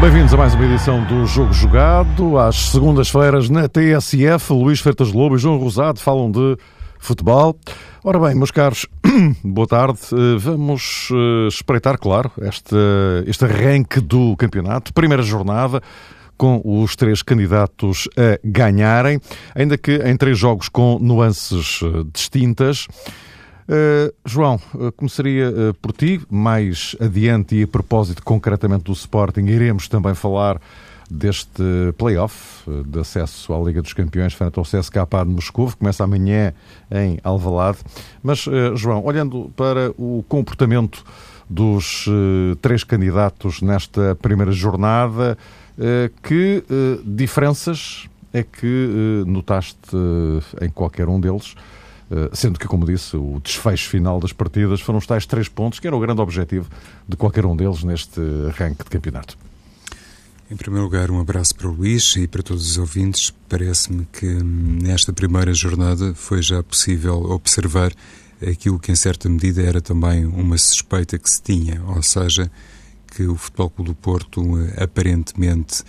Bem-vindos a mais uma edição do Jogo Jogado. Às segundas-feiras na TSF, Luís Fertas Lobo e João Rosado falam de futebol. Ora bem, meus caros, boa tarde. Eh, vamos eh, espreitar, claro, este, este arranque do campeonato. Primeira jornada com os três candidatos a ganharem, ainda que em três jogos com nuances eh, distintas. Uh, João, uh, começaria uh, por ti, mais adiante e a propósito concretamente do Sporting, iremos também falar deste play-off de acesso à Liga dos Campeões frente ao CSKA de Moscou, que começa amanhã em Alvalade. Mas, João, olhando para o comportamento dos três candidatos nesta primeira jornada, que diferenças é que notaste em qualquer um deles? Eh, sendo que, como disse, o desfecho final das partidas foram os tais três pontos, que era o grande objetivo de qualquer um deles neste arranque de campeonato. Em primeiro lugar, um abraço para o Luís e para todos os ouvintes. Parece-me que hum, nesta primeira jornada foi já possível observar aquilo que, em certa medida, era também uma suspeita que se tinha, ou seja, que o Futebol Clube do Porto eh, aparentemente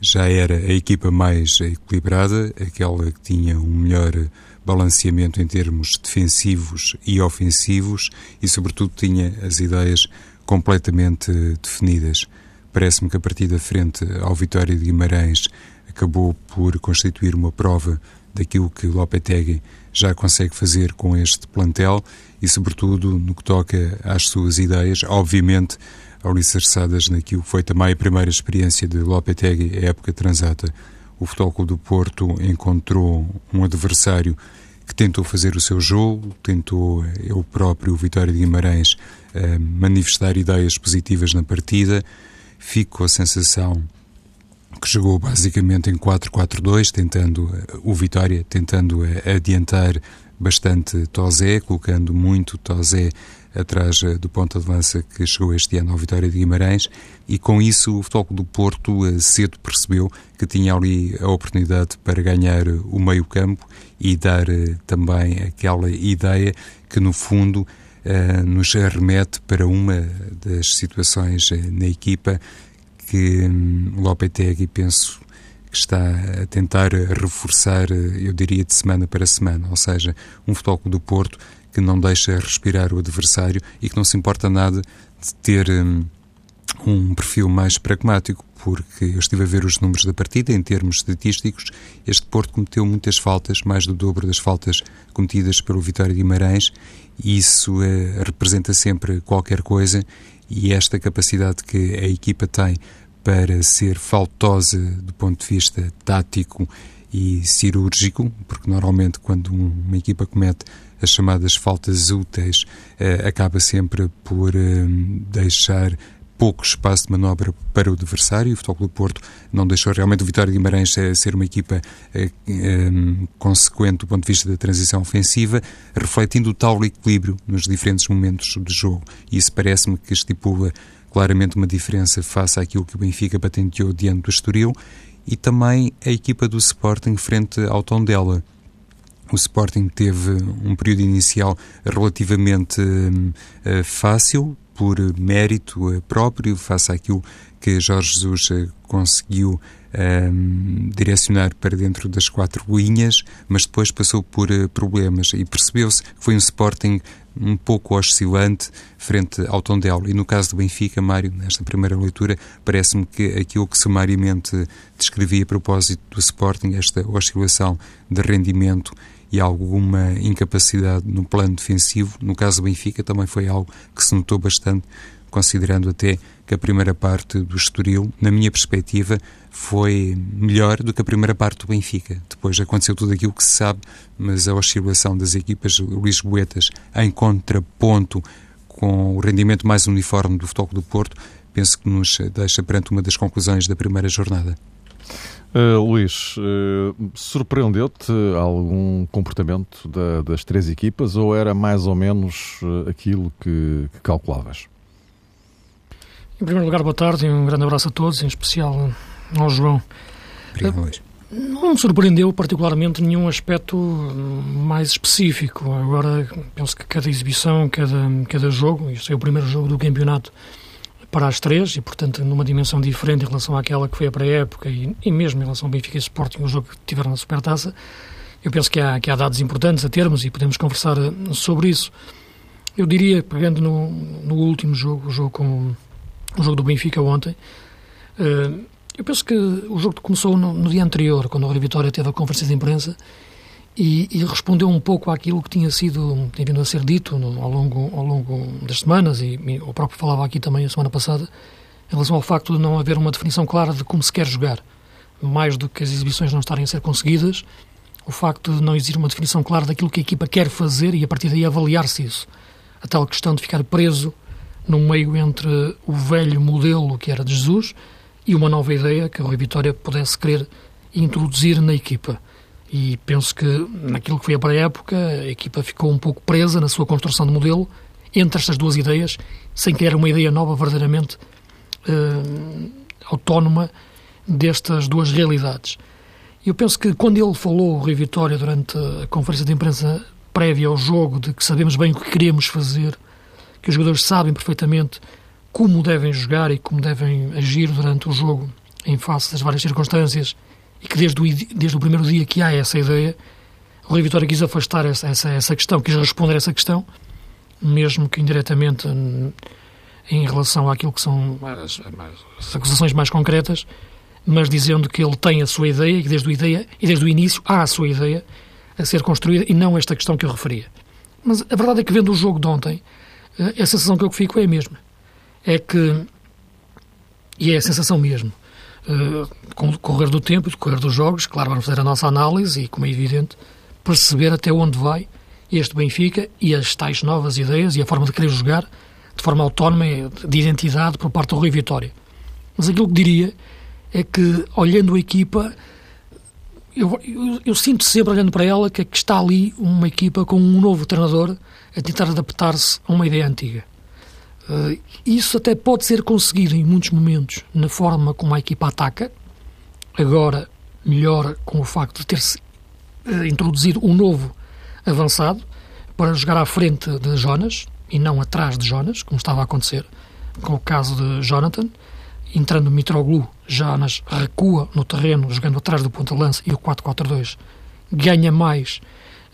já era a equipa mais equilibrada, aquela que tinha um melhor balanceamento em termos defensivos e ofensivos e, sobretudo, tinha as ideias completamente definidas. Parece-me que a partida frente ao Vitória de Guimarães acabou por constituir uma prova daquilo que Lopetegui já consegue fazer com este plantel e, sobretudo, no que toca às suas ideias, obviamente alicerçadas naquilo que foi também a primeira experiência de Lopetegui, a época transata. O Futebol do Porto encontrou um adversário que tentou fazer o seu jogo, tentou eu próprio, o Vitória de Guimarães, eh, manifestar ideias positivas na partida. Fico com a sensação que jogou basicamente em 4-4-2, tentando eh, o Vitória, tentando eh, adiantar bastante Tozé, colocando muito Tozé atrás eh, do ponto de lança que chegou este ano ao Vitória de Guimarães. E com isso o Futebol do Porto cedo percebeu que tinha ali a oportunidade para ganhar o meio campo e dar também aquela ideia que no fundo nos remete para uma das situações na equipa que hum, Lopetegui penso que está a tentar reforçar, eu diria, de semana para semana, ou seja, um futebol do Porto que não deixa respirar o adversário e que não se importa nada de ter um, um perfil mais pragmático, porque eu estive a ver os números da partida em termos estatísticos. Este Porto cometeu muitas faltas, mais do dobro das faltas cometidas pelo Vitória de Guimarães, e isso é, representa sempre qualquer coisa. E esta capacidade que a equipa tem para ser faltosa do ponto de vista tático e cirúrgico, porque normalmente quando uma equipa comete as chamadas faltas úteis, eh, acaba sempre por eh, deixar pouco espaço de manobra para o adversário. O Futebol do Porto não deixou realmente o Vitória de Guimarães eh, ser uma equipa eh, eh, consequente do ponto de vista da transição ofensiva, refletindo o tal equilíbrio nos diferentes momentos do jogo. E isso parece-me que estipula claramente uma diferença face àquilo que o Benfica patenteou diante do Estoril e também a equipa do Sporting frente ao Tondela. O Sporting teve um período inicial relativamente uh, fácil, por mérito uh, próprio, face àquilo que Jorge Jesus uh, conseguiu direcionar para dentro das quatro linhas, mas depois passou por problemas e percebeu-se que foi um Sporting um pouco oscilante frente ao Tondela. E no caso do Benfica, Mário, nesta primeira leitura, parece-me que aquilo que sumariamente descrevi a propósito do Sporting, esta oscilação de rendimento e alguma incapacidade no plano defensivo. No caso do Benfica também foi algo que se notou bastante, considerando até que a primeira parte do Estoril, na minha perspectiva, foi melhor do que a primeira parte do Benfica. Depois aconteceu tudo aquilo que se sabe, mas a oscilação das equipas lisboetas em contraponto com o rendimento mais uniforme do Futebol do Porto, penso que nos deixa perante uma das conclusões da primeira jornada. Uh, Luís, uh, surpreendeu-te algum comportamento da, das três equipas ou era mais ou menos uh, aquilo que, que calculavas? Em primeiro lugar, boa tarde e um grande abraço a todos, em especial ao João. Obrigado, Luís. Não me surpreendeu particularmente nenhum aspecto mais específico. Agora, penso que cada exibição, cada, cada jogo, isto é o primeiro jogo do campeonato para as três e, portanto, numa dimensão diferente em relação àquela que foi a pré-época e, e, mesmo em relação ao Benfica e Sporting, o jogo que tiveram na Supertaça, eu penso que há, que há dados importantes a termos e podemos conversar eh, sobre isso. Eu diria, pegando no, no último jogo, o jogo, com, o jogo do Benfica ontem, uh, eu penso que o jogo começou no, no, dia anterior, quando o Rui Vitória teve a conferência de imprensa e, e, respondeu um pouco àquilo que tinha sido, tinha vindo a ser dito no, ao, longo, ao longo das semanas, e, e o próprio falava aqui também a semana passada, em relação ao facto de não haver uma definição clara de como se quer jogar. Mais do que as exibições não estarem a ser conseguidas, o facto de não existir uma definição clara daquilo que a equipa quer fazer e a partir daí avaliar-se isso. A tal questão de ficar preso no meio entre o velho modelo que era de Jesus e uma nova ideia que a Rui Vitória pudesse querer introduzir na equipa. E penso que naquilo que foi para a época, a equipa ficou um pouco presa na sua construção de modelo entre estas duas ideias, sem criar uma ideia nova verdadeiramente uh, autónoma destas duas realidades. Eu penso que quando ele falou, o Rui Vitória, durante a conferência de imprensa prévia ao jogo, de que sabemos bem o que queremos fazer, que os jogadores sabem perfeitamente como devem jogar e como devem agir durante o jogo em face das várias circunstâncias e que desde o, desde o primeiro dia que há essa ideia, o Rui Vitória quis afastar essa, essa, essa questão, quis responder a essa questão, mesmo que indiretamente em relação àquilo que são as, as acusações mais concretas, mas dizendo que ele tem a sua ideia e que desde o, ideia, e desde o início há a sua ideia a ser construída e não esta questão que eu referia. Mas a verdade é que vendo o jogo de ontem, eh, a sensação que eu fico é a mesma é que, e é a sensação mesmo, com o correr do tempo e o correr dos jogos, claro, vamos fazer a nossa análise e, como é evidente, perceber até onde vai este Benfica e as tais novas ideias e a forma de querer jogar de forma autónoma, de identidade por parte do Rui Vitória. Mas aquilo que diria é que, olhando a equipa, eu, eu, eu, sinto sempre, olhando para ela, que, que está ali uma equipa com um novo treinador a tentar adaptar-se a uma ideia antiga. Uh, isso até pode ser conseguido em muitos momentos na forma como a equipa ataca, agora melhor com o facto de ter-se uh, introduzido um novo avançado para jogar à frente de Jonas e não atrás de Jonas, como estava a acontecer com o caso de Jonathan. Entrando Mitroglou, Jonas recua no terreno, jogando atrás do ponta-lança e o 4-4-2 ganha mais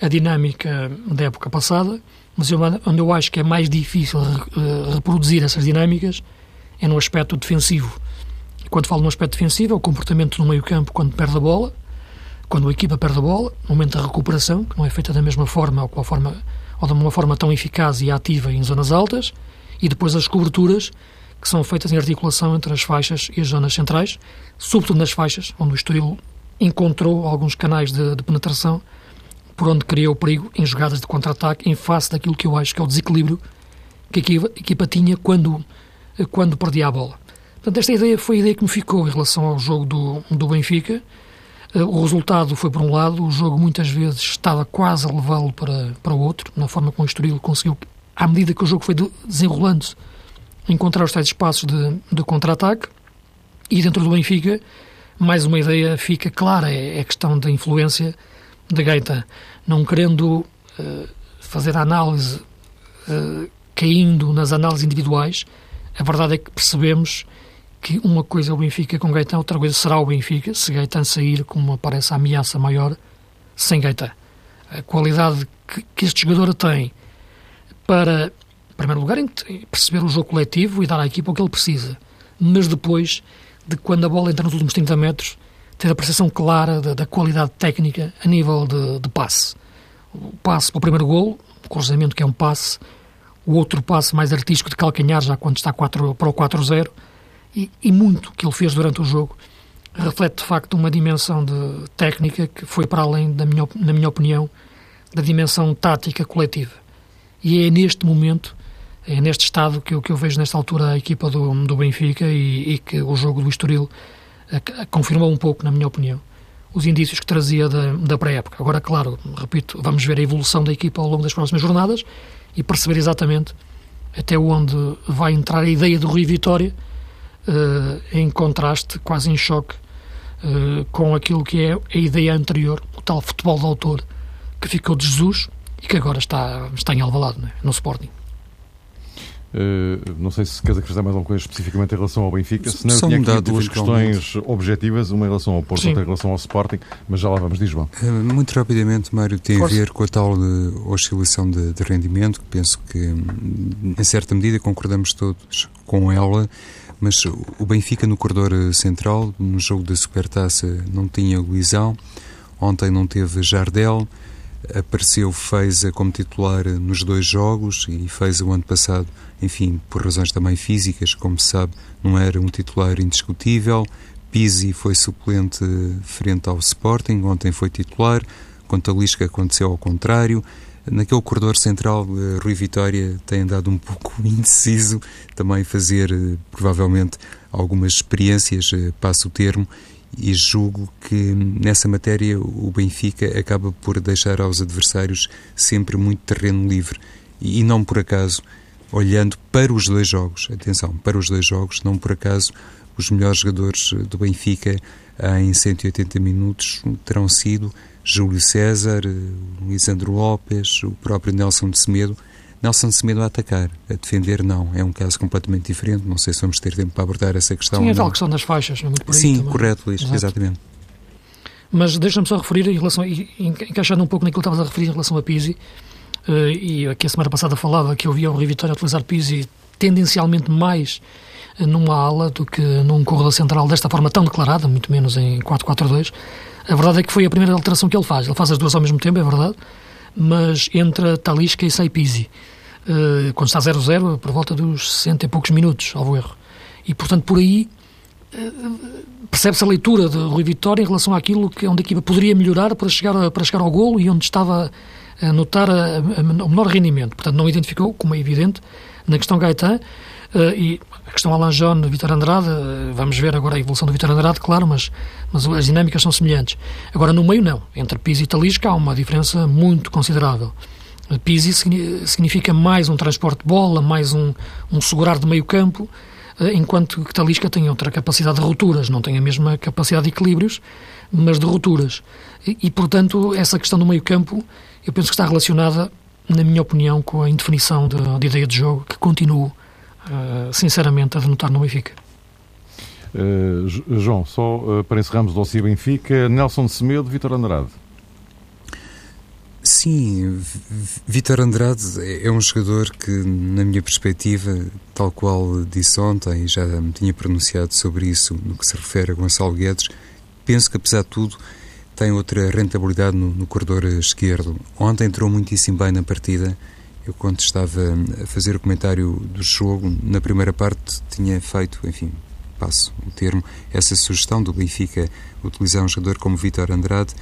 a dinâmica da época passada mas eu, onde eu acho que é mais difícil uh, reproduzir essas dinâmicas é no aspecto defensivo. Quando falo no aspecto defensivo, é o comportamento no meio-campo quando perde a bola, quando a equipa perde a bola, no momento da recuperação, que não é feita da mesma forma ou, com a forma, ou de uma forma tão eficaz e ativa em zonas altas, e depois as coberturas, que são feitas em articulação entre as faixas e as zonas centrais, sobretudo nas faixas, onde o Estoril encontrou alguns canais de, de penetração por onde criou perigo em jogadas de contra-ataque em face daquilo que eu acho que é o desequilíbrio que a equipa, tinha quando, quando perdia a bola. Portanto, esta ideia foi a ideia que me ficou em relação ao jogo do, do Benfica. Eh, o resultado foi por um lado, o jogo muitas vezes estava quase a levá-lo para, para o outro, na forma como o Estoril conseguiu, à medida que o jogo foi desenrolando-se, encontrar os tais espaços de, de contra-ataque. E dentro do Benfica, mais uma ideia fica clara, é, é a questão da influência da Gaeta, não querendo uh, fazer a análise uh, caindo nas análises individuais, a verdade é que percebemos que uma coisa é o Benfica com Gaetan, outra coisa será o Benfica se Gaetan sair, como aparece a ameaça maior, sem Gaetan. A qualidade que, que este jogador tem para, em primeiro lugar, perceber o jogo coletivo e dar à equipa o que ele precisa, mas depois de quando a bola entra nos últimos 30 metros, ter a percepção clara da, da qualidade técnica a nível de, de, passe. O passe para o primeiro gol, o cruzamento que é um passe, o outro passe mais artístico de calcanhar, já quando está 4, para o 4-0, e, e, muito que ele fez durante o jogo reflete de facto uma dimensão de técnica que foi para além, da minha, na minha opinião, da dimensão tática coletiva. E é neste momento, é neste estado que eu, que eu vejo nesta altura a equipa do, do Benfica e, e que o jogo do Estoril confirmou um pouco, na minha opinião, os indícios que trazia da, da pré-época. Agora, claro, repito, vamos ver a evolução da equipa ao longo das próximas jornadas e perceber exatamente até onde vai entrar a ideia do Rui Vitória uh, em contraste, quase em choque, uh, com aquilo que é a ideia anterior, o tal futebol de autor, que ficou de Jesus e que agora está, está em Alvalade, é? no Sporting. Uh, não sei se queres acrescentar mais alguma coisa especificamente em relação ao Benfica. Se não, tinha aqui duas questões objetivas, uma em relação ao Porto, outra em relação ao Sporting, mas já lá vamos, diz João. Uh, muito rapidamente, Mário, tem Força. a ver com a tal de oscilação de, de rendimento, que penso que, hum, em certa medida, concordamos todos com ela, mas o Benfica no corredor central, no jogo da Supertaça, não tinha Luizão, ontem não teve Jardel, apareceu Feiza como titular nos dois jogos e fez o ano passado enfim, por razões também físicas, como se sabe, não era um titular indiscutível. Pizzi foi suplente frente ao Sporting, ontem foi titular. Com Talisca aconteceu ao contrário. Naquele corredor central, eh, Rui Vitória tem andado um pouco indeciso, também fazer eh, provavelmente algumas experiências, eh, passo o termo, e julgo que nessa matéria o Benfica acaba por deixar aos adversários sempre muito terreno livre. E não por acaso olhando para os dois jogos. Atenção, para os dois jogos, não por acaso os melhores jogadores do Benfica em 180 minutos terão sido Júlio César, Lisandro Lopes, o próprio Nelson de Semedo. Nelson de Semedo a atacar, a defender não, é um caso completamente diferente, não sei se vamos ter tempo para abordar essa questão. Sim, é tal questão das faixas, não é muito por aí Sim, também. correto, Luís, Exato. exatamente. Mas deixa-me só referir em relação, encaixando um pouco naquilo que estavas a referir em relação a Pizzi, e aqui a semana passada falava que eu via o Rio Vitória utilizar Pizzi tendencialmente mais uh, numa ala do que num corredor central desta forma tão declarada, muito menos em 4-4-2. A verdade é que foi a primeira alteração que ele faz. Ele faz as duas ao mesmo tempo, é verdade, mas entra Talisca e sai Pizzi. Uh, quando está 0-0, por volta dos 60 e poucos minutos, ao erro. E, portanto, por aí percebe-se a leitura de Rui Vitória em relação àquilo que onde a equipa poderia melhorar para chegar, para chegar ao golo e onde estava a notar a, a, o menor rendimento. Portanto, não identificou, como é evidente, na questão Gaetan, uh, e a questão Alan John, Vitor Andrade, uh, vamos ver agora a evolução do Vitor Andrade, claro, mas, mas as dinâmicas são semelhantes. Agora, no meio, não. Entre Pizzi e Talisca há uma diferença muito considerável. Pizzi significa mais um transporte de bola, mais um, um segurar de meio campo, enquanto que Talisca tem outra capacidade de rupturas, não tem a mesma capacidade de equilíbrios, mas de rupturas. E, e portanto, essa questão do meio campo eu penso que está relacionada, na minha opinião, com a indefinição de, de ideia de jogo que continuo, uh, sinceramente, a denotar no Benfica. Uh, João, só uh, para encerrarmos o dossiê Benfica, Nelson Semedo, Vitor Andrade. Sim, Vitor Andrade é um jogador que, na minha perspectiva, tal qual disse ontem, e já me tinha pronunciado sobre isso no que se refere a Gonçalo Guedes, penso que, apesar de tudo, tem outra rentabilidade no, no corredor esquerdo. Ontem entrou muitíssimo bem na partida. Eu, quando estava a fazer o comentário do jogo, na primeira parte tinha feito, enfim, passo o termo, essa sugestão do Benfica utilizar um jogador como Vitor Andrade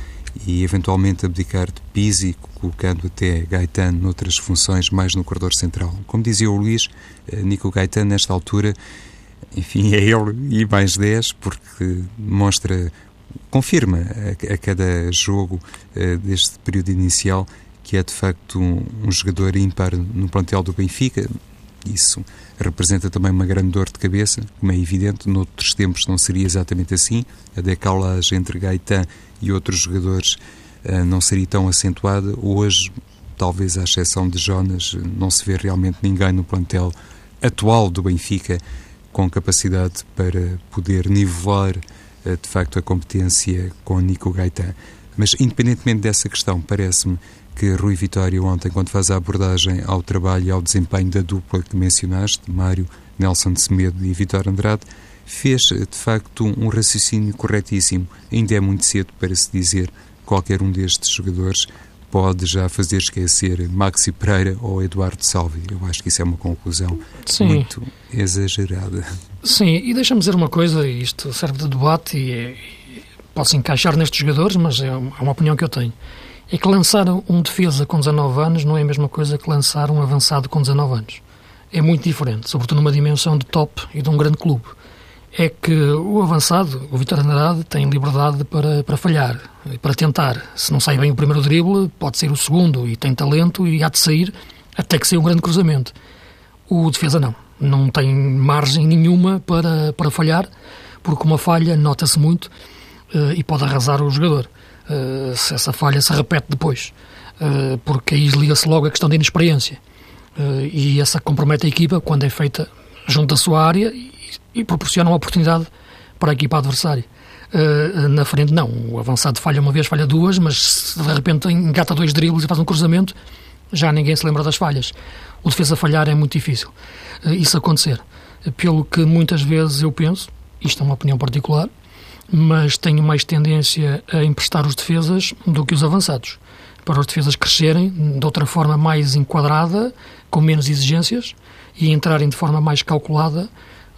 e eventualmente abdicar de Pizzi, colocando até Gaetan noutras funções, mais no corredor central. Como dizia o Luís, eh, Nico Gaetan, nesta altura, enfim, é ele e mais 10, porque mostra confirma a, a cada jogo uh, deste período inicial que é de facto um, um, jogador ímpar no plantel do Benfica. Isso representa também uma grande dor de cabeça, como é evidente, noutros tempos não seria exatamente assim. A decalagem entre Gaetan e outros jogadores uh, não seria tão acentuada. Hoje, talvez à exceção de Jonas, não se vê realmente ninguém no plantel atual do Benfica com capacidade para poder nivelar de facto a competência com Nico Gaetan. Mas independentemente dessa questão, parece-me que Rui Vitória ontem, quando faz a abordagem ao trabalho e ao desempenho da dupla que mencionaste, Mário, Nelson de Semedo e Vitor Andrade, fez de facto um raciocínio corretíssimo. Ainda é muito cedo para se dizer qualquer um destes jogadores pode já fazer esquecer Maxi Pereira ou Eduardo Salvi. Eu acho que isso é uma conclusão Sim. muito exagerada. Sim, e deixa-me dizer uma coisa, isto serve de debate e, é, e posso encaixar nestes jogadores, mas é uma, é uma opinião que eu tenho. É que lançar um defesa com 19 anos não é a mesma coisa que lançar um avançado com 19 anos. É muito diferente, sobretudo numa dimensão de top e de um grande clube. É que o avançado, o Vitor Andrade, tem liberdade para, para falhar, para tentar. Se não sai bem o primeiro drible, pode ser o segundo e tem talento e há de sair até que saia um grande cruzamento. O defesa não não tem margem nenhuma para, para falhar, porque uma falha nota-se muito uh, e pode arrasar o jogador. Uh, se essa falha se repete depois, uh, porque aí liga-se logo a questão da inexperiência. e essa compromete a equipa quando é feita junto da sua área e, proporciona uma oportunidade para a equipa adversária. Uh, na frente, não. O avançado falha uma vez, falha duas, mas se de repente engata dois dribles e faz um cruzamento, já ninguém se lembra das falhas. O defesa falhar é muito difícil. Uh, isso acontecer. Pelo que muitas vezes eu penso, isto é uma opinião particular, mas tenho mais tendência a emprestar os defesas do que os avançados. Para os defesas crescerem de outra forma mais enquadrada, com menos exigências e entrarem de forma mais calculada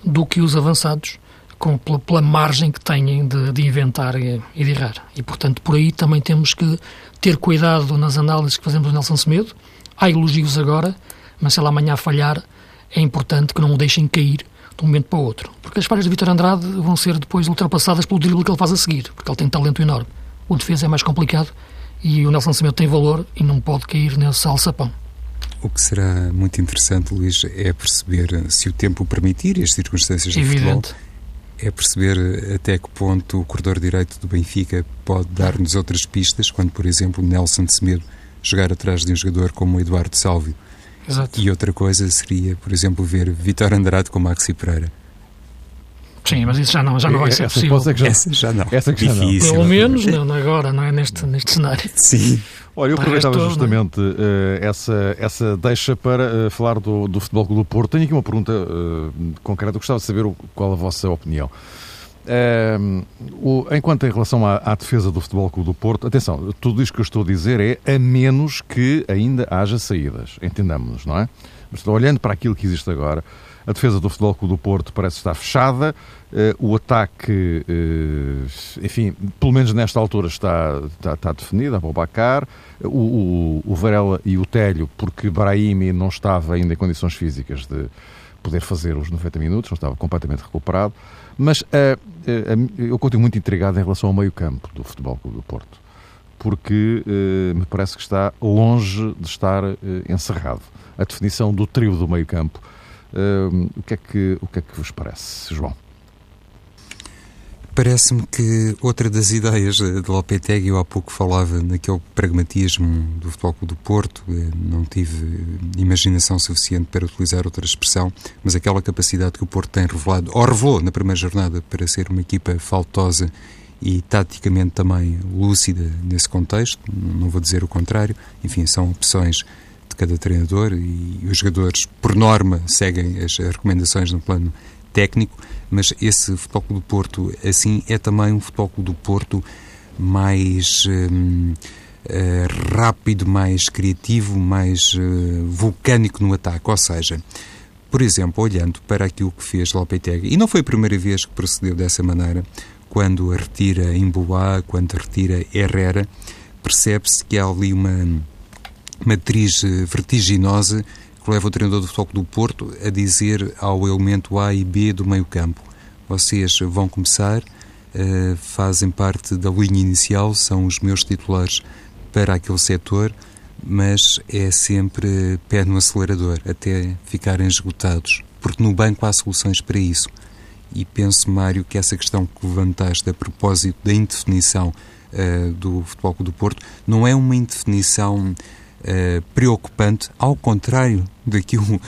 do que os avançados, com, pela, pela margem que têm de, de inventar e, e, de errar. E, portanto, por aí também temos que ter cuidado nas análises que fazemos do Nelson Semedo. Há elogios agora, mas se ele amanhã falhar, é importante que não o deixem cair de um momento para o outro. Porque as falhas de Vitor Andrade vão ser depois ultrapassadas pelo drible que ele faz a seguir, porque ele tem talento enorme. O defesa é mais complicado e o Nelson Semedo tem valor e não pode cair nesse alçapão. O que será muito interessante, Luís, é perceber se o tempo permitir e as circunstâncias do Evidente. futebol é perceber até que ponto o corredor direito do Benfica pode dar-nos outras pistas, quando, por exemplo, Nelson de Semedo jogar atrás de um jogador como o Eduardo Salvio. Exato. E outra coisa seria, por exemplo, ver Vitor Andrade com Maxi Pereira. Sim, mas isso já não, já não vai ser essa possível. É já, essa já não. Essa que já não. Pelo menos não, agora, não é neste, neste cenário. Sim. Olha, eu aproveitava justamente uh, essa, essa deixa para uh, falar do, do Futebol Clube do Porto. Tenho aqui uma pergunta uh, concreta, eu gostava de saber o, qual a vossa opinião. O, enquanto em relação à, à, defesa do Futebol Clube do Porto, atenção, tudo isto que eu estou a dizer é a menos que ainda haja saídas, entendamos-nos, não é? Mas olhando para aquilo que existe agora, a defesa do Futebol Clube do Porto parece estar fechada. Uh, o ataque, uh, enfim, pelo menos nesta altura está, está, está definido, Abubacar, o, o, o Varela e o Telho, porque Brahimi não estava ainda em condições físicas de poder fazer os 90 minutos, não estava completamente recuperado. Mas uh, eu continuo muito intrigado em relação ao meio-campo do Futebol Clube do Porto, porque me parece que está longe de estar encerrado. A definição do trio do meio-campo o, que é que, o que é que vos parece, João? Parece-me que outra das ideias de Lopetegui, eu há pouco falava naquele pragmatismo do Futebol Clube do Porto, eh, não tive imaginação suficiente para utilizar outra expressão, mas aquela capacidade que o Porto tem revelado, ou revelou na primeira jornada, para ser uma equipa faltosa e taticamente também lúcida nesse contexto, não vou dizer o contrário, enfim, são opções de cada treinador e os jogadores, por norma, seguem as recomendações no plano técnico, mas esse Futebol Clube do Porto, assim, é também um Futebol Clube do Porto mais hum, uh, rápido, mais criativo, mais uh, vulcânico no ataque, ou seja, por exemplo, olhando para aquilo que fez Lopetegui, e não foi a primeira vez que procedeu dessa maneira, quando retira Emboá, quando retira Herrera, percebe-se que há ali uma matriz eh, vertiginosa que leva o treinador do Futebol do Porto a dizer ao elemento A e B do meio campo vocês vão começar, uh, fazem parte da linha inicial, são os meus titulares para aquele setor, mas é sempre pé no acelerador até ficarem esgotados, porque no banco há soluções para isso. E penso, Mário, que essa questão que levantaste a propósito da indefinição uh, do Futebol do Porto não é uma indefinição uh, preocupante, ao contrário daquilo uh,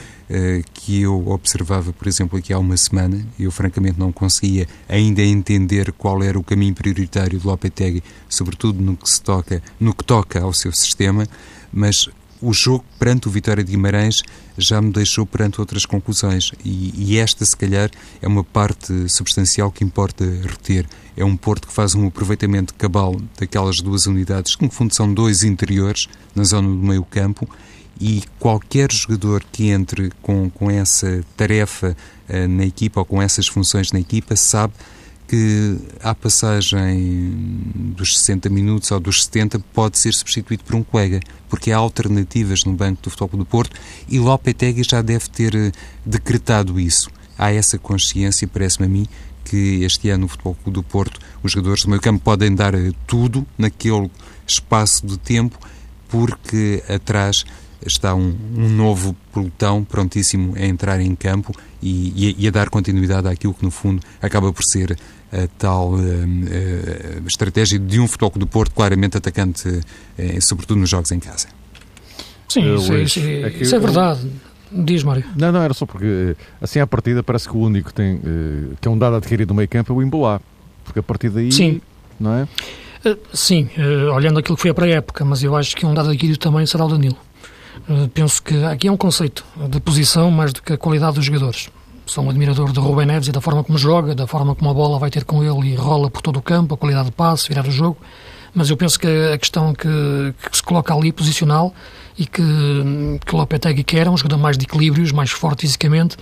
que eu observava, por exemplo, aqui há uma semana. Eu, francamente, não conseguia ainda entender qual era o caminho prioritário do Lopetegui, sobretudo no que, se toca, no que toca ao seu sistema, mas o jogo perante o Vitória de Guimarães já me deixou perante outras conclusões e, e, esta, se calhar, é uma parte substancial que importa reter. É um Porto que faz um aproveitamento cabal daquelas duas unidades, que no fundo são dois interiores na zona do meio campo e qualquer jogador que entre com, com essa tarefa uh, na equipa ou com essas funções na equipa sabe que à passagem dos 60 minutos ou dos 70 pode ser substituído por um colega, porque há alternativas no banco do Futebol do Porto e Lopetegui já deve ter eh, decretado isso. Há essa consciência, parece-me a mim, que este ano no Futebol do Porto os jogadores do meio campo podem dar eh, tudo naquele espaço de tempo, porque atrás está um, um novo pelotão prontíssimo a entrar em campo e, e, a dar continuidade àquilo que, no fundo, acaba por ser a tal uh, uh, estratégia de um Futebol do Porto claramente atacante, uh, sobretudo nos jogos em casa. Sim, isso, Luís, é, isso, é, isso é verdade. Diz, Mário. Não, não, era só porque, assim, à partida, parece que o único que, tem, que é um dado adquirido no meio campo é o Imbolá. Porque a partir daí, Sim. não é? Sim, olhando aquilo que foi para a época, mas eu acho que um dado adquirido também será o Danilo. Penso que aqui é um conceito de posição mais do que a qualidade dos jogadores. Sou um admirador de Rubem Neves e da forma como joga, da forma como a bola vai ter com ele e rola por todo o campo, a qualidade de passe, virar o jogo. Mas eu penso que a questão que, que se coloca ali, posicional, e que, que Lopetegui quer é um jogador mais de equilíbrios, mais forte fisicamente,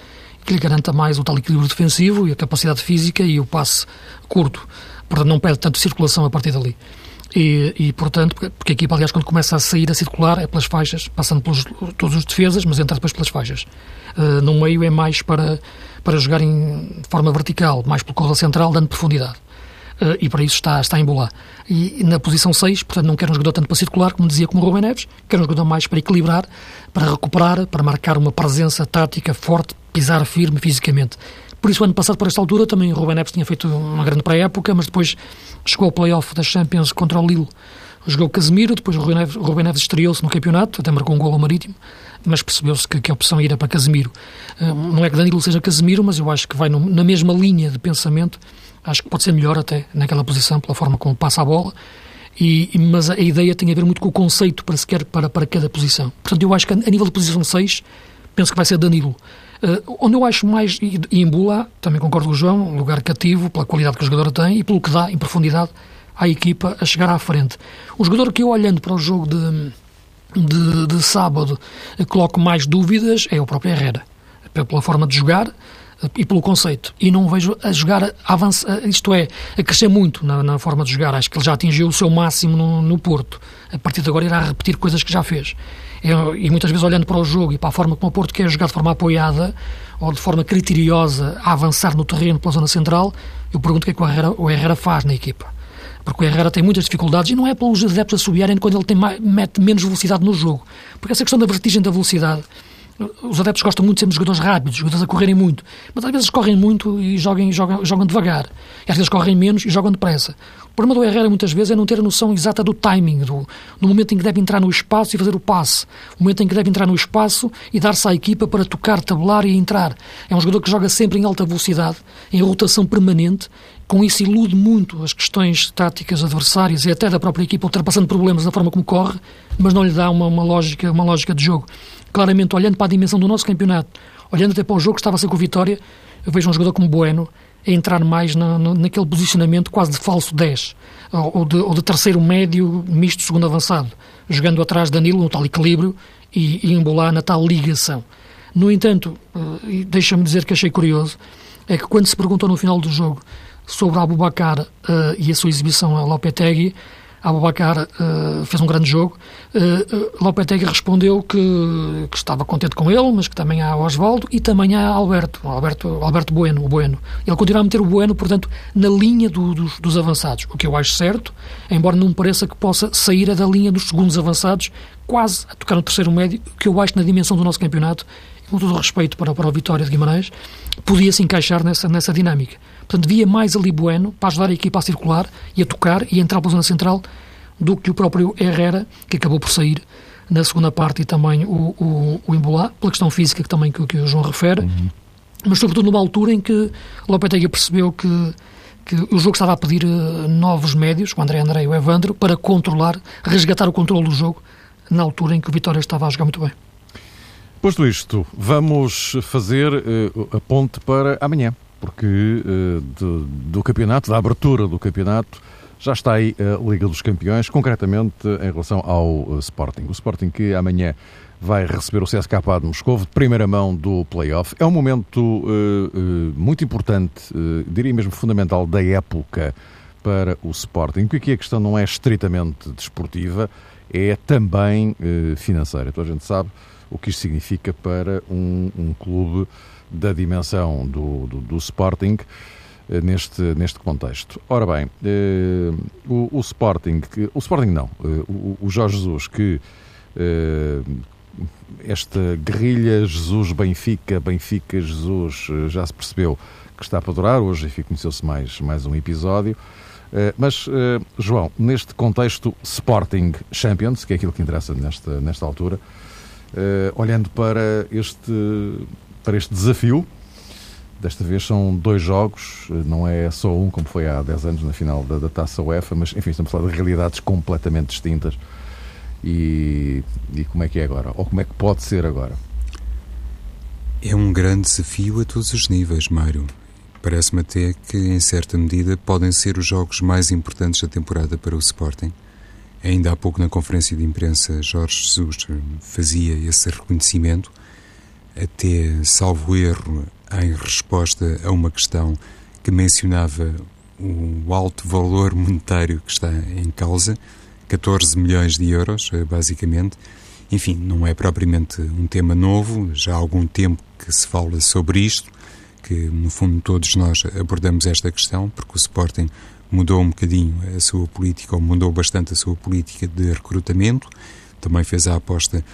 que lhe garanta mais o tal equilíbrio defensivo e a capacidade física e o passe curto. Portanto, não perde tanto circulação a partir dali. E, e, portanto, porque a equipa, aliás, quando começa a sair a circular é pelas faixas, passando pelos todos os defesas, mas entra depois pelas faixas. Uh, no meio é mais para, para jogar em forma vertical, mais pelo corredor central, dando profundidade. Uh, e para isso está, está em bola. E, e na posição 6, portanto, não quer um jogador tanto para circular, como dizia como o Rubem Neves, quer um jogador mais para equilibrar, para recuperar, para marcar uma presença tática forte, pisar firme fisicamente. Por isso, ano passado, por esta altura, também o Ruben Neves tinha feito uma grande pré-época, mas depois chegou ao play-off da Champions contra o Lille. Jogou Casemiro, depois o Ruben Neves, Neves estreou-se no campeonato, até marcou um gol ao Marítimo, mas percebeu-se que, que, a opção era para Casemiro. Uh, não é que Danilo seja Casemiro, mas eu acho que vai no, na mesma linha de pensamento. Acho que pode ser melhor até naquela posição, pela forma como passa a bola. E, mas a, ideia tem a ver muito com o conceito para, sequer, para, para cada posição. Portanto, eu acho que a nível de posição 6, penso que vai ser Danilo. Uh, onde eu acho mais, e em Bula, também concordo com o João, um lugar cativo pela qualidade que o jogador tem e pelo que dá em profundidade à equipa a chegar à frente. O jogador que eu, olhando para o jogo de, de, de sábado, coloco mais dúvidas é o próprio Herrera. Pela forma de jogar, e pelo conceito. E não vejo a jogar, a avançar, isto é, a crescer muito na, na, forma de jogar. Acho que ele já atingiu o seu máximo no, no Porto. A partir de agora irá repetir coisas que já fez. Eu, e muitas vezes olhando para o jogo e para a forma como o Porto quer jogar de forma apoiada ou de forma criteriosa a avançar no terreno pela zona central, eu pergunto o que é que o Herrera, o Herrera faz na equipa. Porque o Herrera tem muitas dificuldades e não é pelos adeptos a subirem quando ele tem mais, mete menos velocidade no jogo. Porque essa questão da vertigem da velocidade os adeptos gostam muito de sermos jogadores rápidos, jogadores a correrem muito, mas às vezes correm muito e jogam, jogam, jogam devagar, e às vezes correm menos e jogam depressa. O problema do Herrera muitas vezes é não ter a noção exata do timing, do, do momento em que deve entrar no espaço e fazer o passe, o momento em que deve entrar no espaço e dar-se à equipa para tocar, tabular e entrar. É um jogador que joga sempre em alta velocidade, em rotação permanente, com isso ilude muito as questões táticas adversárias e até da própria equipa, ultrapassando problemas da forma como corre, mas não lhe dá uma, uma lógica, uma lógica de jogo claramente olhando para a dimensão do nosso campeonato, olhando até para o jogo que estava a ser com o Vitória, eu vejo um jogador como Bueno a entrar mais na, na, naquele posicionamento quase de falso 10, ou de, ou de terceiro médio, misto segundo avançado, jogando atrás de Danilo no tal equilíbrio e, e embolar na tal ligação. No entanto, uh, deixa-me dizer que achei curioso, é que quando se perguntou no final do jogo sobre Abubacar uh, e a sua exibição a Lopetegui, Abubacar uh, fez um grande jogo. Uh, Lopetegui respondeu que, que, estava contente com ele, mas que também há Osvaldo e também há Alberto, Alberto, Alberto Bueno, o Bueno. Ele continua a meter o Bueno, portanto, na linha do, dos, dos, avançados, o que eu acho certo, embora não me pareça que possa sair da linha dos segundos avançados, quase a tocar no terceiro médio, que eu acho na dimensão do nosso campeonato, com todo o respeito para, para a vitória de Guimarães, podia se encaixar nessa, nessa dinâmica. Portanto, via mais ali Bueno para ajudar a equipa a circular e a tocar e a entrar pela zona central do que o próprio Herrera, que acabou por sair na segunda parte e também o, o, o Embolá, pela questão física que também que, que o João refere, uhum. mas sobretudo numa altura em que Lopetegui percebeu que que o jogo estava a pedir uh, novos médios, o André André e o Evandro, para controlar, resgatar o controle do jogo na altura em que o Vitória estava a jogar muito bem. Posto isto, vamos fazer uh, a ponte para amanhã porque uh, de, do campeonato, da abertura do campeonato, já está aí a Liga dos Campeões, concretamente em relação ao uh, Sporting. O Sporting que amanhã vai receber o CSKA de Moscou, de primeira mão do play-off. É um momento uh, uh, muito importante, uh, diria mesmo fundamental, da época para o Sporting, porque aqui a questão não é estritamente desportiva, é também financeira. Então a gente sabe o que isto significa para um, um clube da dimensão do, do, do Sporting eh, neste, neste contexto. Ora bem, eh, o, o, Sporting, o Sporting não, eh, o, o, Jorge Jesus, que esta guerrilha Jesus-Benfica, Benfica-Jesus, já se percebeu que está para durar. Hoje, enfim, conheceu-se mais, mais um episódio. Mas, João, neste contexto Sporting Champions, que é aquilo que interessa nesta, nesta altura, olhando para este, para este desafio, Desta vez são dois jogos, não é só um, como foi há 10 anos na final da, da Taça UEFA, mas enfim, estamos a falar de realidades completamente distintas. E, e como é que é agora? Ou como é que pode ser agora? É um grande desafio a todos os níveis, Mário. Parece-me até que, em certa medida, podem ser os jogos mais importantes da temporada para o Sporting. Ainda há pouco, na conferência de imprensa, Jorge Jesus fazia esse reconhecimento, até, salvo erro, em resposta a uma questão que mencionava o alto valor monetário que está em causa, 14 milhões de euros, eh, basicamente. Enfim, não é propriamente um tema novo, já há algum tempo que se fala sobre isto, que no fundo todos nós abordamos esta questão, porque o Sporting mudou um bocadinho a sua política, ou mudou bastante a sua política de recrutamento, também fez a aposta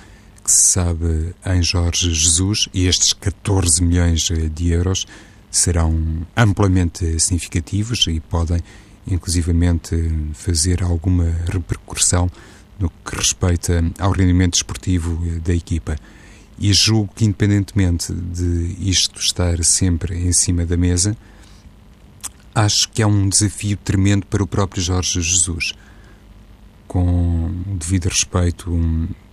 que se sabe em Jorge Jesus e estes 14 milhões de euros serão amplamente significativos e podem inclusivamente fazer alguma repercussão no que respeita ao rendimento esportivo da equipa. E julgo que, independentemente de isto estar sempre em cima da mesa, acho que é um desafio tremendo para o próprio Jorge Jesus. Com devido respeito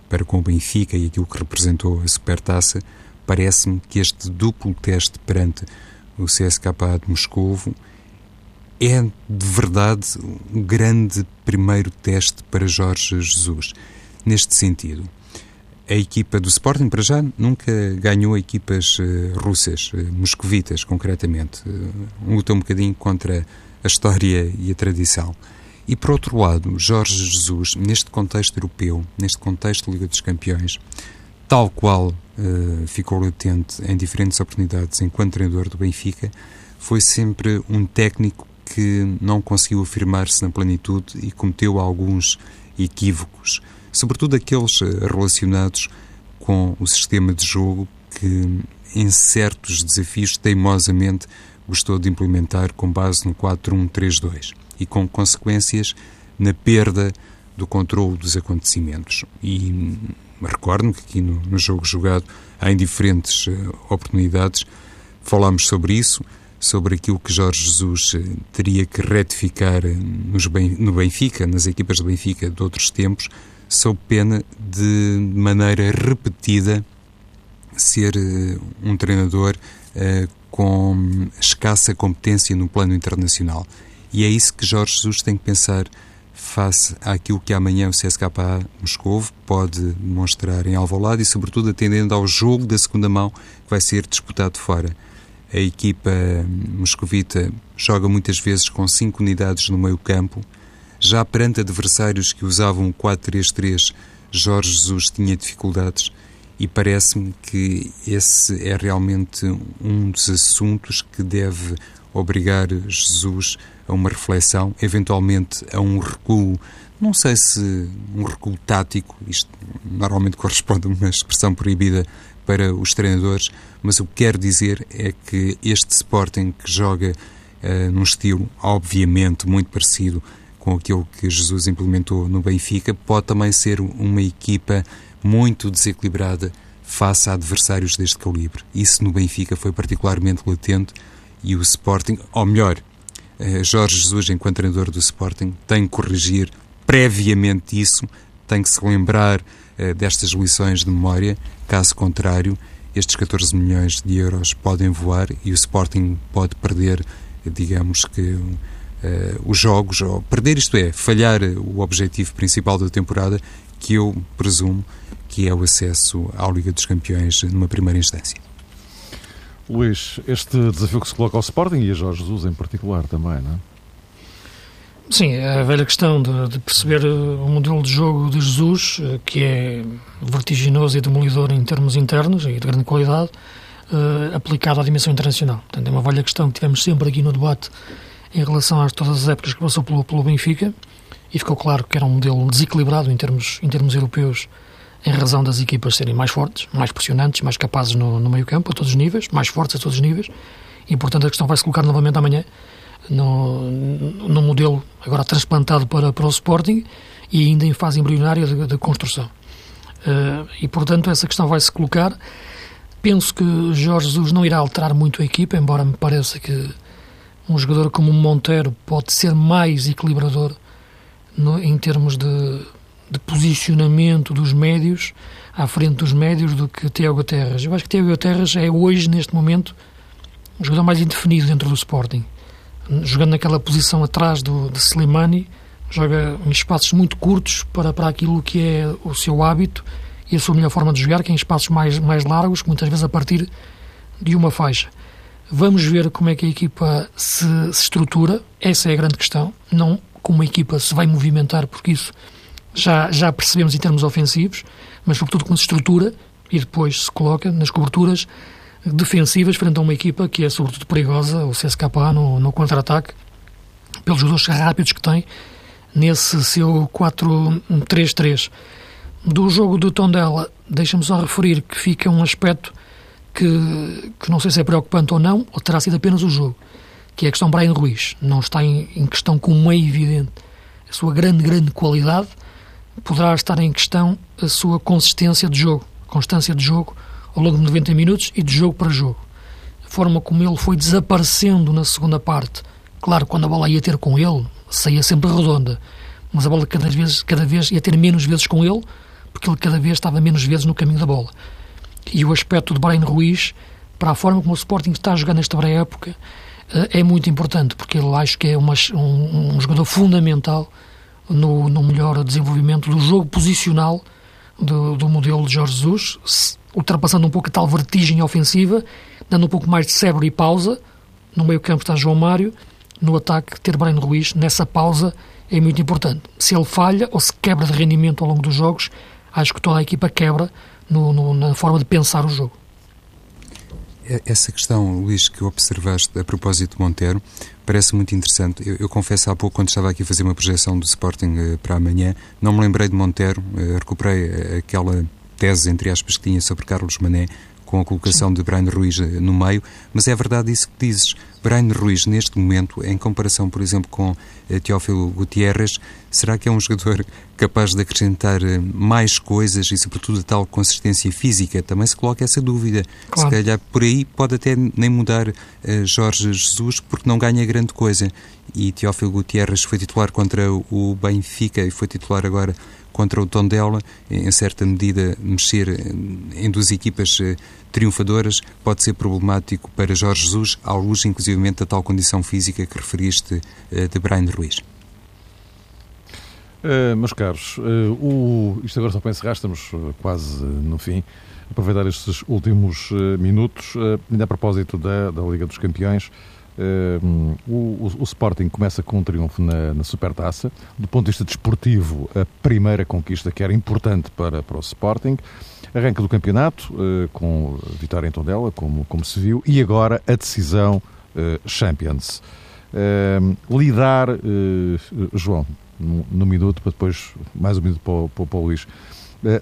para com o Benfica e aquilo que representou a Supertaça, parece-me que este duplo teste perante o CSKA de Moscovo é de verdade um grande primeiro teste para Jorge Jesus. Neste sentido, a equipa do Sporting, para já, nunca ganhou equipas uh, russas, uh, moscovitas, concretamente. Uh, luta um bocadinho contra a história e a tradição. E, por outro lado, Jorge Jesus, neste contexto europeu, neste contexto Liga dos Campeões, tal qual uh, ficou latente em diferentes oportunidades enquanto treinador do Benfica, foi sempre um técnico que não conseguiu afirmar-se na plenitude e cometeu alguns equívocos, sobretudo aqueles eh, relacionados com o sistema de jogo que, em certos desafios, teimosamente gostou de implementar com base no 4-1-3-2 e com consequências na perda do controle dos acontecimentos. E recordo-me que aqui no, no, jogo jogado, em diferentes uh, oportunidades, falámos sobre isso, sobre aquilo que Jorge Jesus uh, teria que retificar nos no Benfica, nas equipas do Benfica de outros tempos, sob pena de maneira repetida ser um treinador com escassa competência no plano internacional. E é isso que Jorge Jesus tem que pensar face àquilo que amanhã o CSKA Moscovo pode demonstrar em Alvalade e, sobretudo, atendendo ao jogo da segunda mão que vai ser disputado fora. A equipa moscovita joga muitas vezes com cinco unidades no meio campo. Já perante adversários que usavam 4-3-3, Jorge Jesus tinha dificuldades e parece-me que esse é realmente um dos assuntos que deve obrigar Jesus a uma reflexão, eventualmente a um recuo, não sei se um recuo tático, isto normalmente corresponde a uma expressão proibida para os treinadores, mas o que quero dizer é que este Sporting que joga uh, num estilo obviamente muito parecido com aquilo que Jesus implementou no Benfica, pode também ser uma equipa muito desequilibrada face a adversários deste calibre. Isso no Benfica foi particularmente latente e o Sporting, ou melhor, eh, Jorge Jesus, enquanto treinador do Sporting, tem que corrigir previamente isso, tem que se lembrar uh, destas lições de memória, caso contrário, estes 14 milhões de euros podem voar e o Sporting pode perder, digamos que, os jogos, ou perder, isto é, falhar o objetivo principal da temporada, que eu presumo que é o acesso à Liga dos Campeões numa primeira instância. Luís, este desafio que se coloca ao Sporting e a Jorge Jesus em particular também, não é? Sim, é a velha questão de, de, perceber eh, o modelo de jogo de Jesus, eh, que é vertiginoso e demolidor em termos internos e de grande qualidade, uh, aplicado à dimensão internacional. Portanto, é uma velha questão que tivemos sempre aqui no debate em relação a todas as épocas que passou pelo, pelo Benfica, e ficou claro que era um modelo desequilibrado em termos, em termos europeus em razão das equipas serem mais fortes, mais pressionantes, mais capazes no, no meio campo, a todos os níveis, mais fortes a todos os níveis, e portanto a questão vai se colocar novamente amanhã no, no modelo agora transplantado para, para o Sporting e ainda em fase embrionária de, de construção. Uh, e portanto essa questão vai se colocar. Penso que Jorge Jesus não irá alterar muito a equipa, embora me pareça que um jogador como Monteiro pode ser mais equilibrador no, em termos de, de, posicionamento dos médios à frente dos médios do que Tiago Terras. Eu acho que Tiago Terras é hoje, neste momento, o jogador mais indefinido dentro do Sporting. Jogando naquela posição atrás do, de Slimani, joga em espaços muito curtos para, para aquilo que é o seu hábito e a sua melhor forma de jogar, que é em espaços mais, mais largos, muitas vezes a partir de uma faixa. Vamos ver como é que a equipa se, se estrutura, essa é a grande questão, não como a equipa se vai movimentar, porque isso já, já percebemos em termos ofensivos, mas sobretudo como se estrutura e depois se coloca nas coberturas defensivas frente a uma equipa que é sobretudo perigosa, o CSKA no, no contra-ataque, pelos jogadores rápidos que tem nesse seu 4-3-3. Do jogo do Tondela, deixa-me só referir que fica um aspecto que, que não sei se é preocupante ou não, ou terá sido apenas o jogo, que é a questão Brian Ruiz. Não está em, em questão como é evidente a sua grande, grande qualidade, poderá estar em questão a sua consistência de jogo, constância de jogo ao longo de 90 minutos e de jogo para jogo. A forma como ele foi desaparecendo na segunda parte, claro, quando a bola ia ter com ele, saía sempre redonda, mas a bola cada vez, cada vez ia ter menos vezes com ele, porque ele cada vez estava menos vezes no caminho da bola. E o aspecto de Brian Ruiz, para a forma como o Sporting está jogar nesta pré-época, eh, é muito importante, porque ele acho que é uma, um, um, jogador fundamental no, no, melhor desenvolvimento do jogo posicional do, do modelo de Jorge Jesus, ultrapassando um pouco a tal vertigem ofensiva, dando um pouco mais de cérebro e pausa. No meio campo está João Mário, no ataque ter Brian Ruiz nessa pausa é muito importante. Se ele falha ou se quebra de rendimento ao longo dos jogos, acho que toda a equipa quebra no, no, na forma de pensar o jogo. Essa questão, Luís, que observaste a propósito de Monteiro, parece muito interessante. Eu, eu, confesso há pouco, quando estava aqui a fazer uma projeção do Sporting uh, para amanhã, não me lembrei de Monteiro, uh, recuperei uh, aquela tese, entre aspas, que tinha sobre Carlos Mané, com a colocação Sim. de Brian Ruiz no meio, mas é verdade isso que dizes. Brian Ruiz, neste momento, em comparação, por exemplo, com eh, Teófilo Gutierrez, será que é um jogador capaz de acrescentar eh, mais coisas e, sobretudo, a tal consistência física? Também se coloca essa dúvida. Claro. Se calhar por aí pode até nem mudar Jorge Jesus, porque não ganha grande coisa. E Teófilo Gutierrez foi titular contra o Benfica e foi titular agora contra o Tondela, em certa medida, mexer em duas equipas eh, triunfadoras pode ser problemático para Jorge Jesus, à luz, inclusive, da tal condição física que referiste eh, de Brian Ruiz. Uh, meus caros, uh, o, isto agora só para encerrar, estamos quase no fim. Aproveitar estes últimos uh, minutos, ainda a propósito da, da Liga dos Campeões. Uh, o, o, Sporting começa com um triunfo na, na Supertaça. Do ponto de vista desportivo, a primeira conquista que era importante para, para o Sporting. Arranca do campeonato, uh, com vitória em Tondela, como, como se viu, e agora a decisão uh, Champions. lidar, João, no, no, minuto, para depois mais um minuto para, para, para o Luís,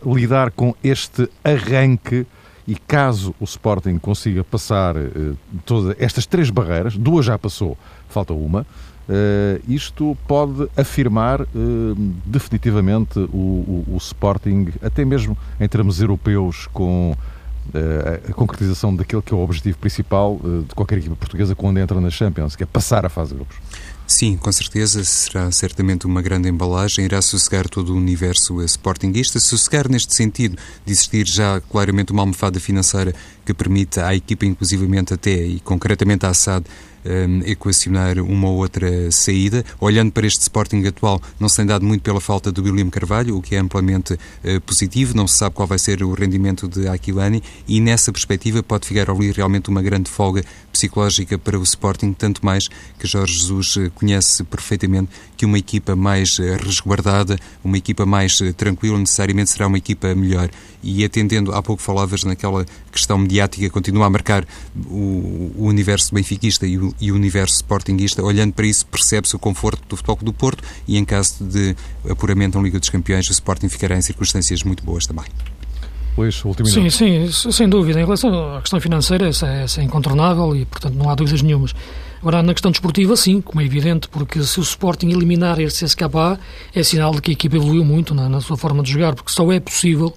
lidar com este arranque e caso o Sporting consiga passar uh, todas estas três barreiras, duas já passou, falta uma, uh, isto pode afirmar uh, definitivamente o, o, o, Sporting, até mesmo em termos europeus, com a concretização daquele que é o objetivo principal de qualquer equipa portuguesa quando entra na Champions, que é passar a fase de grupos. Sim, com certeza será certamente uma grande embalagem, irá sossegar todo o universo sportinguista, sossegar neste sentido de existir já claramente uma almofada financeira que permite à equipa, inclusivamente até e concretamente à SAD, um, equacionar uma ou outra saída. Olhando para este Sporting atual, não se tem dado muito pela falta do William Carvalho, o que é amplamente uh, positivo. Não se sabe qual vai ser o rendimento de Aquilani e nessa perspectiva pode ficar ali realmente uma grande folga psicológica para o Sporting, tanto mais que Jorge Jesus uh, conhece perfeitamente que uma equipa mais uh, resguardada, uma equipa mais tranquila, necessariamente será uma equipa melhor. E atendendo, há pouco falavas naquela questão mediática, continua a marcar o, o universo benfiquista e o, e o universo sportinguista. Olhando para isso, percebe-se o conforto do Futebol do Porto e, em caso de apuramento na Liga dos Campeões, o Sporting ficará em circunstâncias muito boas também. Luís, último Sim, sim, sem dúvida. Em relação à questão financeira, essa é, essa é incontornável e, portanto, não há dúvidas nenhumas. Agora, na questão desportiva, sim, como é evidente, porque se o Sporting eliminar este CSKA, é sinal de que a equipa evoluiu muito na, na sua forma de jogar, porque só é possível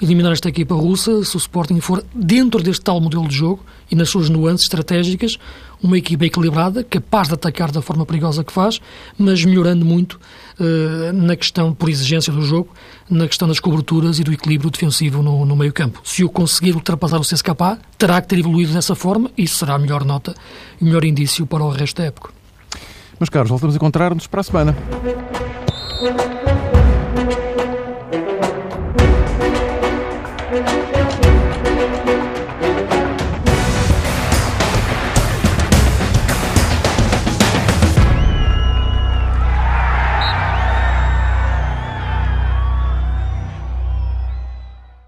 eliminar esta equipa russa se o Sporting for dentro deste tal modelo de jogo e nas suas nuances estratégicas, uma equipa equilibrada, capaz de atacar da forma perigosa que faz, mas melhorando muito uh, na questão, por exigência do jogo, na questão das coberturas e do equilíbrio defensivo no, no meio campo. Se o conseguir ultrapassar o CSKA, terá que ter evoluído dessa forma e será a melhor nota e melhor indício para o resto da época. Meus caros, voltamos a encontrar-nos para a semana.